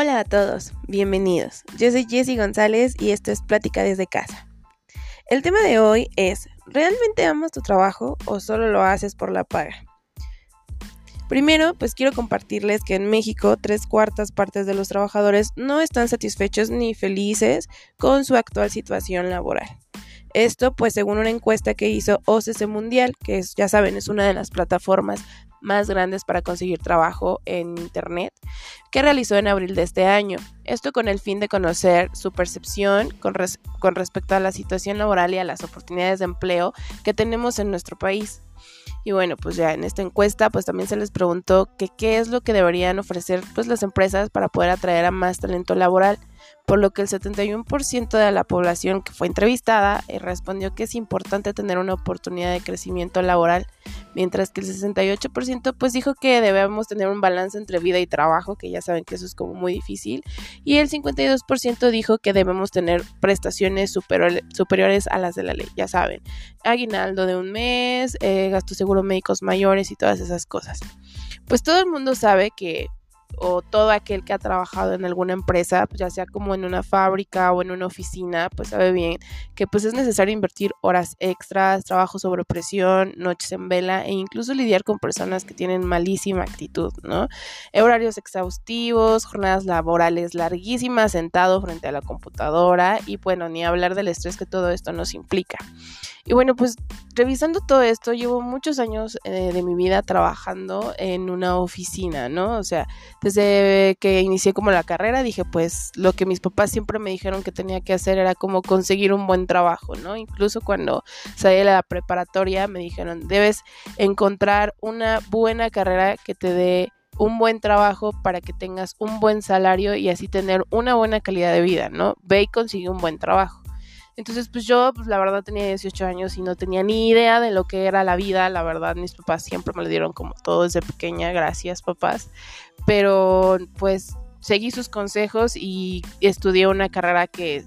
Hola a todos, bienvenidos. Yo soy Jessie González y esto es Plática desde casa. El tema de hoy es, ¿realmente amas tu trabajo o solo lo haces por la paga? Primero, pues quiero compartirles que en México tres cuartas partes de los trabajadores no están satisfechos ni felices con su actual situación laboral. Esto pues según una encuesta que hizo OCC Mundial, que es, ya saben, es una de las plataformas más grandes para conseguir trabajo en Internet, que realizó en abril de este año. Esto con el fin de conocer su percepción con, con respecto a la situación laboral y a las oportunidades de empleo que tenemos en nuestro país. Y bueno, pues ya en esta encuesta pues también se les preguntó qué es lo que deberían ofrecer pues las empresas para poder atraer a más talento laboral por lo que el 71% de la población que fue entrevistada eh, respondió que es importante tener una oportunidad de crecimiento laboral, mientras que el 68% pues dijo que debemos tener un balance entre vida y trabajo, que ya saben que eso es como muy difícil, y el 52% dijo que debemos tener prestaciones superiores a las de la ley, ya saben, aguinaldo de un mes, eh, gastos seguros médicos mayores y todas esas cosas. Pues todo el mundo sabe que o todo aquel que ha trabajado en alguna empresa, pues ya sea como en una fábrica o en una oficina, pues sabe bien que pues es necesario invertir horas extras, trabajo sobre presión, noches en vela e incluso lidiar con personas que tienen malísima actitud, ¿no? Horarios exhaustivos, jornadas laborales larguísimas sentado frente a la computadora y bueno, ni hablar del estrés que todo esto nos implica. Y bueno, pues revisando todo esto, llevo muchos años eh, de mi vida trabajando en una oficina, ¿no? O sea, desde que inicié como la carrera, dije, pues lo que mis papás siempre me dijeron que tenía que hacer era como conseguir un buen trabajo, ¿no? Incluso cuando salí de la preparatoria, me dijeron, debes encontrar una buena carrera que te dé un buen trabajo para que tengas un buen salario y así tener una buena calidad de vida, ¿no? Ve y consigue un buen trabajo. Entonces, pues yo, pues la verdad tenía 18 años y no tenía ni idea de lo que era la vida. La verdad, mis papás siempre me lo dieron como todo desde pequeña. Gracias, papás. Pero, pues, seguí sus consejos y estudié una carrera que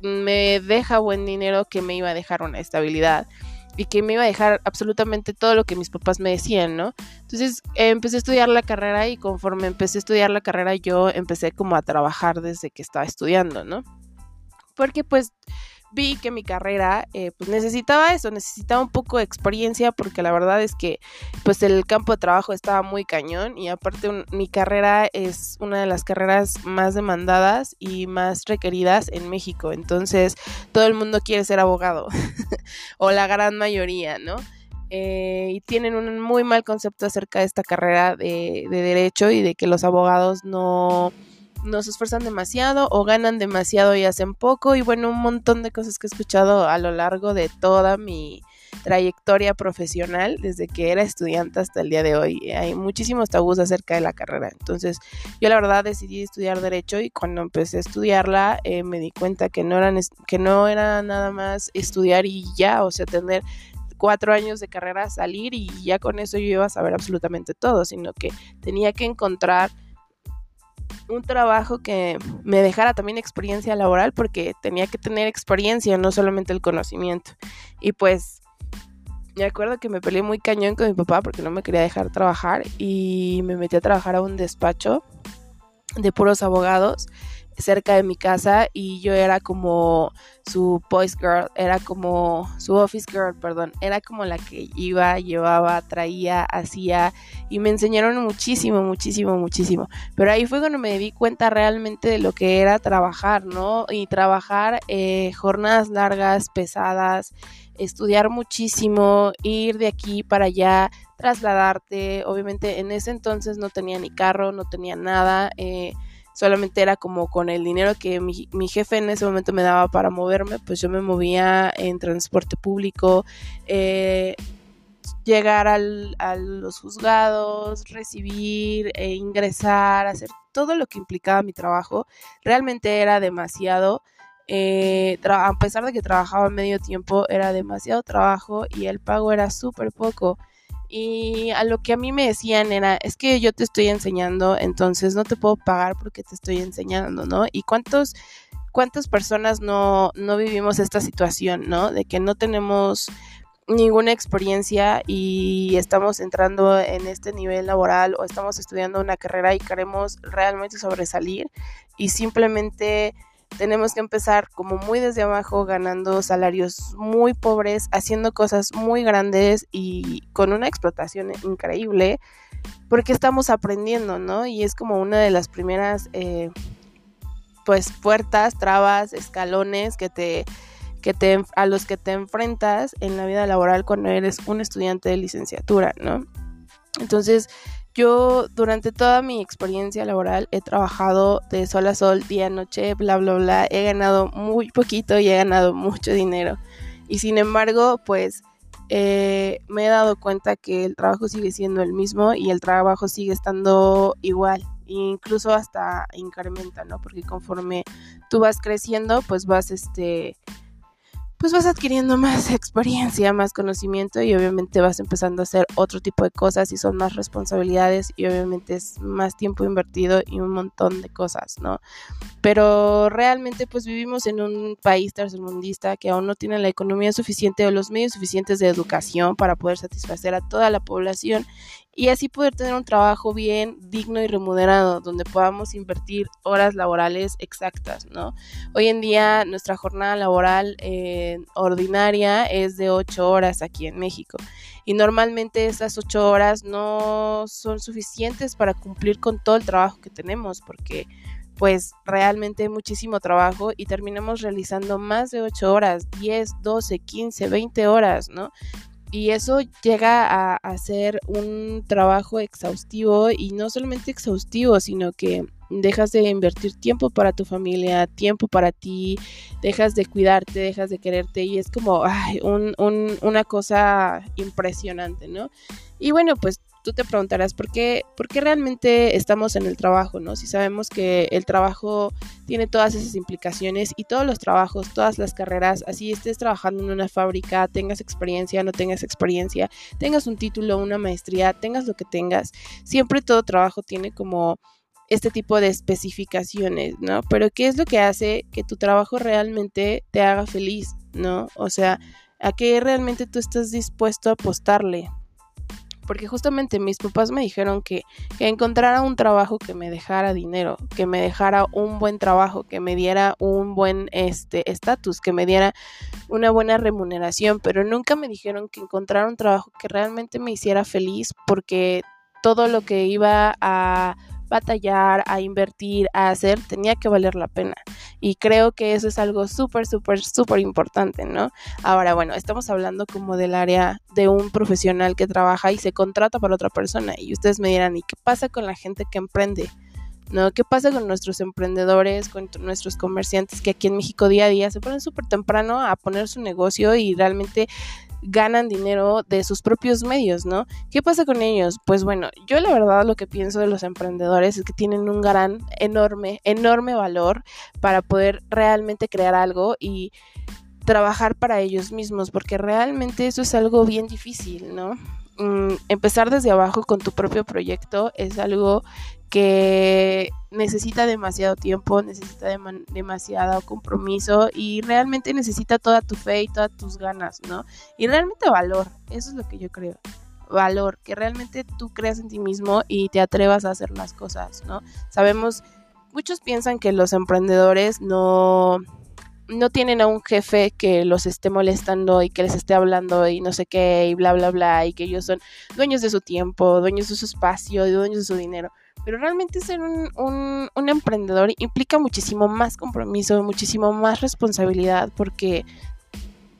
me deja buen dinero, que me iba a dejar una estabilidad y que me iba a dejar absolutamente todo lo que mis papás me decían, ¿no? Entonces empecé a estudiar la carrera y conforme empecé a estudiar la carrera yo empecé como a trabajar desde que estaba estudiando, ¿no? Porque pues vi que mi carrera eh, pues necesitaba eso, necesitaba un poco de experiencia porque la verdad es que pues el campo de trabajo estaba muy cañón y aparte mi carrera es una de las carreras más demandadas y más requeridas en México, entonces todo el mundo quiere ser abogado o la gran mayoría, ¿no? Eh, y tienen un muy mal concepto acerca de esta carrera de derecho y de que los abogados no no esfuerzan demasiado o ganan demasiado y hacen poco y bueno, un montón de cosas que he escuchado a lo largo de toda mi trayectoria profesional desde que era estudiante hasta el día de hoy. Hay muchísimos tabús acerca de la carrera. Entonces, yo la verdad decidí estudiar derecho y cuando empecé a estudiarla eh, me di cuenta que no eran que no era nada más estudiar y ya, o sea, tener cuatro años de carrera, salir y ya con eso yo iba a saber absolutamente todo, sino que tenía que encontrar un trabajo que me dejara también experiencia laboral porque tenía que tener experiencia, no solamente el conocimiento. Y pues me acuerdo que me peleé muy cañón con mi papá porque no me quería dejar trabajar y me metí a trabajar a un despacho de puros abogados cerca de mi casa y yo era como su boys girl, era como su office girl, perdón, era como la que iba, llevaba, traía, hacía y me enseñaron muchísimo, muchísimo, muchísimo. Pero ahí fue cuando me di cuenta realmente de lo que era trabajar, ¿no? Y trabajar eh, jornadas largas, pesadas, estudiar muchísimo, ir de aquí para allá, trasladarte. Obviamente en ese entonces no tenía ni carro, no tenía nada. Eh, solamente era como con el dinero que mi, jefe en ese momento me daba para moverme, pues yo me movía en transporte público, eh, llegar al, a los juzgados, recibir e ingresar, hacer todo lo que implicaba mi trabajo, realmente era demasiado. Eh, a pesar de que trabajaba medio tiempo, era demasiado trabajo y el pago era súper poco. Y a lo que a mí me decían era, es que yo te estoy enseñando, entonces no te puedo pagar porque te estoy enseñando, ¿no? Y cuántos, cuántas personas no, no vivimos esta situación, ¿no? De que no tenemos ninguna experiencia y estamos entrando en este nivel laboral o estamos estudiando una carrera y queremos realmente sobresalir y simplemente tenemos que empezar como muy desde abajo ganando salarios muy pobres, haciendo cosas muy grandes y con una explotación increíble porque estamos aprendiendo, ¿no? Y es como una de las primeras eh, pues puertas, trabas, escalones que te que te, a los que te enfrentas en la vida laboral cuando eres un estudiante de licenciatura, ¿no? Entonces, yo durante toda mi experiencia laboral he trabajado de sol a sol, día a noche, bla, bla, bla. He ganado muy poquito y he ganado mucho dinero. Y sin embargo, pues eh, me he dado cuenta que el trabajo sigue siendo el mismo y el trabajo sigue estando igual. Incluso hasta incrementa, ¿no? Porque conforme tú vas creciendo, pues vas este pues vas adquiriendo más experiencia, más conocimiento y obviamente vas empezando a hacer otro tipo de cosas y son más responsabilidades y obviamente es más tiempo invertido y un montón de cosas, ¿no? Pero realmente pues vivimos en un país tercermundista que aún no tiene la economía suficiente o los medios suficientes de educación para poder satisfacer a toda la población y así poder tener un trabajo bien, digno y remunerado, donde podamos invertir horas laborales exactas, ¿no? Hoy en día nuestra jornada laboral eh, ordinaria es de 8 horas aquí en México y normalmente esas 8 horas no son suficientes para cumplir con todo el trabajo que tenemos porque pues realmente muchísimo trabajo y terminamos realizando más de 8 horas, 10, 12, 15, 20 horas, ¿no? Y eso llega a, ser un trabajo exhaustivo y no solamente exhaustivo, sino que dejas de invertir tiempo para tu familia, tiempo para ti, dejas de cuidarte, dejas de quererte y es como un, un, una cosa impresionante, ¿no? Y bueno, pues tú te preguntarás por qué, por qué realmente estamos en el trabajo, ¿no? Si sabemos que el trabajo tiene todas esas implicaciones y todos los trabajos, todas las carreras, así estés trabajando en una fábrica, tengas experiencia, no tengas experiencia, tengas un título, una maestría, tengas lo que tengas, siempre todo trabajo tiene como este tipo de especificaciones, ¿no? Pero ¿qué es lo que hace que tu trabajo realmente te haga feliz, ¿no? O sea, a qué realmente tú estás dispuesto a apostarle, porque justamente mis papás me dijeron que, que encontrara un trabajo que me dejara dinero, que me dejara un buen trabajo, que me diera un buen este estatus, que me diera una buena remuneración, pero nunca me dijeron que encontrara un trabajo que realmente me hiciera feliz porque todo lo que iba a batallar, a invertir, a hacer, tenía que valer la pena. Y creo que eso es algo súper, súper, súper importante, ¿no? Ahora, bueno, estamos hablando como del área de un profesional que trabaja y se contrata para otra persona. Y ustedes me dirán, ¿y qué pasa con la gente que emprende? ¿no? ¿Qué pasa con nuestros emprendedores, con nuestros comerciantes que aquí en México día a día se ponen súper temprano a poner su negocio y realmente ganan dinero de sus propios medios, ¿no? ¿Qué pasa con ellos? Pues bueno, yo la verdad lo que pienso de los emprendedores es que tienen un gran, enorme, enorme valor para poder realmente crear algo y trabajar para ellos mismos, porque realmente eso es algo bien difícil, ¿no? Mm, empezar desde abajo con tu propio proyecto es algo que necesita demasiado tiempo, necesita demasiado compromiso y realmente necesita toda tu fe y todas tus ganas, ¿no? Y realmente valor, eso es lo que yo creo. Valor, que realmente tú creas en ti mismo y te atrevas a hacer las cosas, ¿no? Sabemos, muchos piensan que los emprendedores no, no tienen a un jefe que los esté molestando y que les esté hablando y no sé qué y bla, bla, bla, y que ellos son dueños de su tiempo, dueños de su espacio, dueños de su dinero. Pero realmente ser un, un, emprendedor implica muchísimo más compromiso, muchísimo más responsabilidad, porque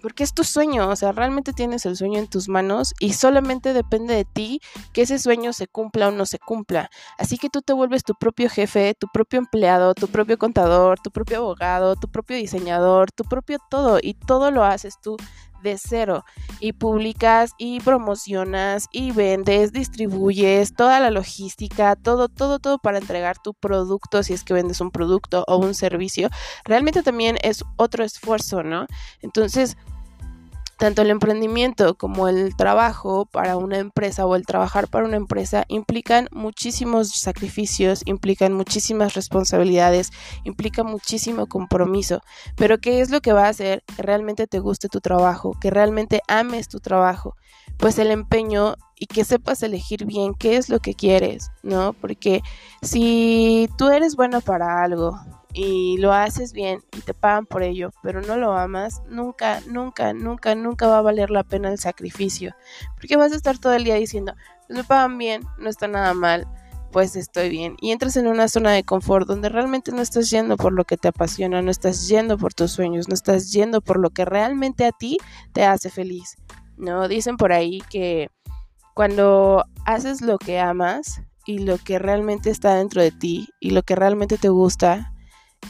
porque es tu sueño, o sea, realmente tienes el sueño en tus manos y solamente depende de ti que ese sueño se cumpla o no se cumpla. Así que tú te vuelves tu propio jefe, tu propio empleado, tu propio contador, tu propio abogado, tu propio diseñador, tu propio todo y todo lo haces tú de cero y publicas y promocionas y vendes, distribuyes toda la logística, todo, todo, todo para entregar tu producto si es que vendes un producto o un servicio, realmente también es otro esfuerzo, ¿no? Entonces, tanto el emprendimiento como el trabajo para una empresa o el trabajar para una empresa implican muchísimos sacrificios, implican muchísimas responsabilidades, implica muchísimo compromiso. Pero ¿qué es lo que va a hacer que realmente te guste tu trabajo, que realmente ames tu trabajo? Pues el empeño y que sepas elegir bien qué es lo que quieres, ¿no? Porque si tú eres bueno para algo y lo haces bien y te pagan por ello, pero no lo amas, nunca, nunca, nunca, nunca va a valer la pena el sacrificio. Porque vas a estar todo el día diciendo, pues me pagan bien, no está nada mal, pues estoy bien. Y entras en una zona de confort donde realmente no estás yendo por lo que te apasiona, no estás yendo por tus sueños, no estás yendo por lo que realmente a ti te hace feliz. ¿No? Dicen por ahí que cuando haces lo que amas y lo que realmente está dentro de ti y lo que realmente te gusta,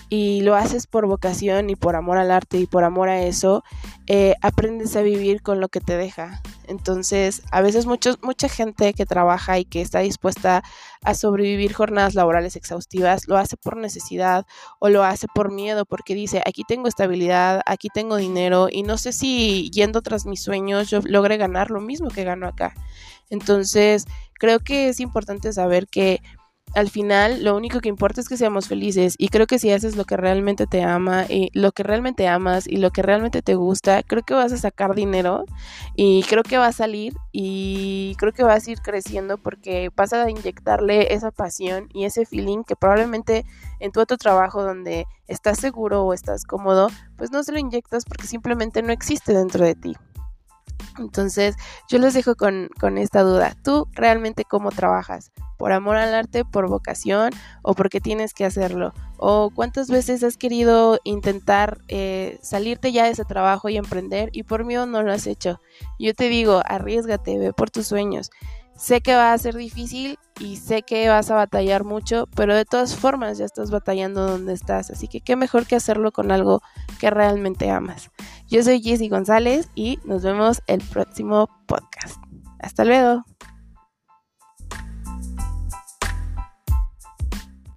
y lo haces por vocación y por amor al arte y por amor a eso, eh, aprendes a vivir con lo que te deja. Entonces, a veces mucha gente que trabaja y que está dispuesta a sobrevivir jornadas laborales exhaustivas, lo hace por necesidad o lo hace por miedo, porque dice, aquí tengo estabilidad, aquí tengo dinero y no sé si yendo tras mis sueños yo logre ganar lo mismo que gano acá. Entonces, creo que es importante saber que al final lo único que importa es que seamos felices y creo que si haces lo que realmente te ama y lo que realmente amas y lo que realmente te gusta, creo que vas a sacar dinero y creo que va a salir y creo que vas a ir creciendo porque vas a inyectarle esa pasión y ese feeling que probablemente en tu otro trabajo donde estás seguro o estás cómodo, pues no se lo inyectas porque simplemente no existe dentro de ti. Entonces, yo les dejo con, con, esta duda. ¿Tú realmente cómo trabajas? ¿Por amor al arte, por vocación o porque tienes que hacerlo? ¿O cuántas veces has querido intentar eh, salirte ya de ese trabajo y emprender y por miedo no lo has hecho? Yo te digo, arriesgate, ve por tus sueños. Sé que va a ser difícil y sé que vas a batallar mucho, pero de todas formas ya estás batallando donde estás, así que qué mejor que hacerlo con algo que realmente amas. Yo soy Jessy González y nos vemos el próximo podcast. Hasta luego.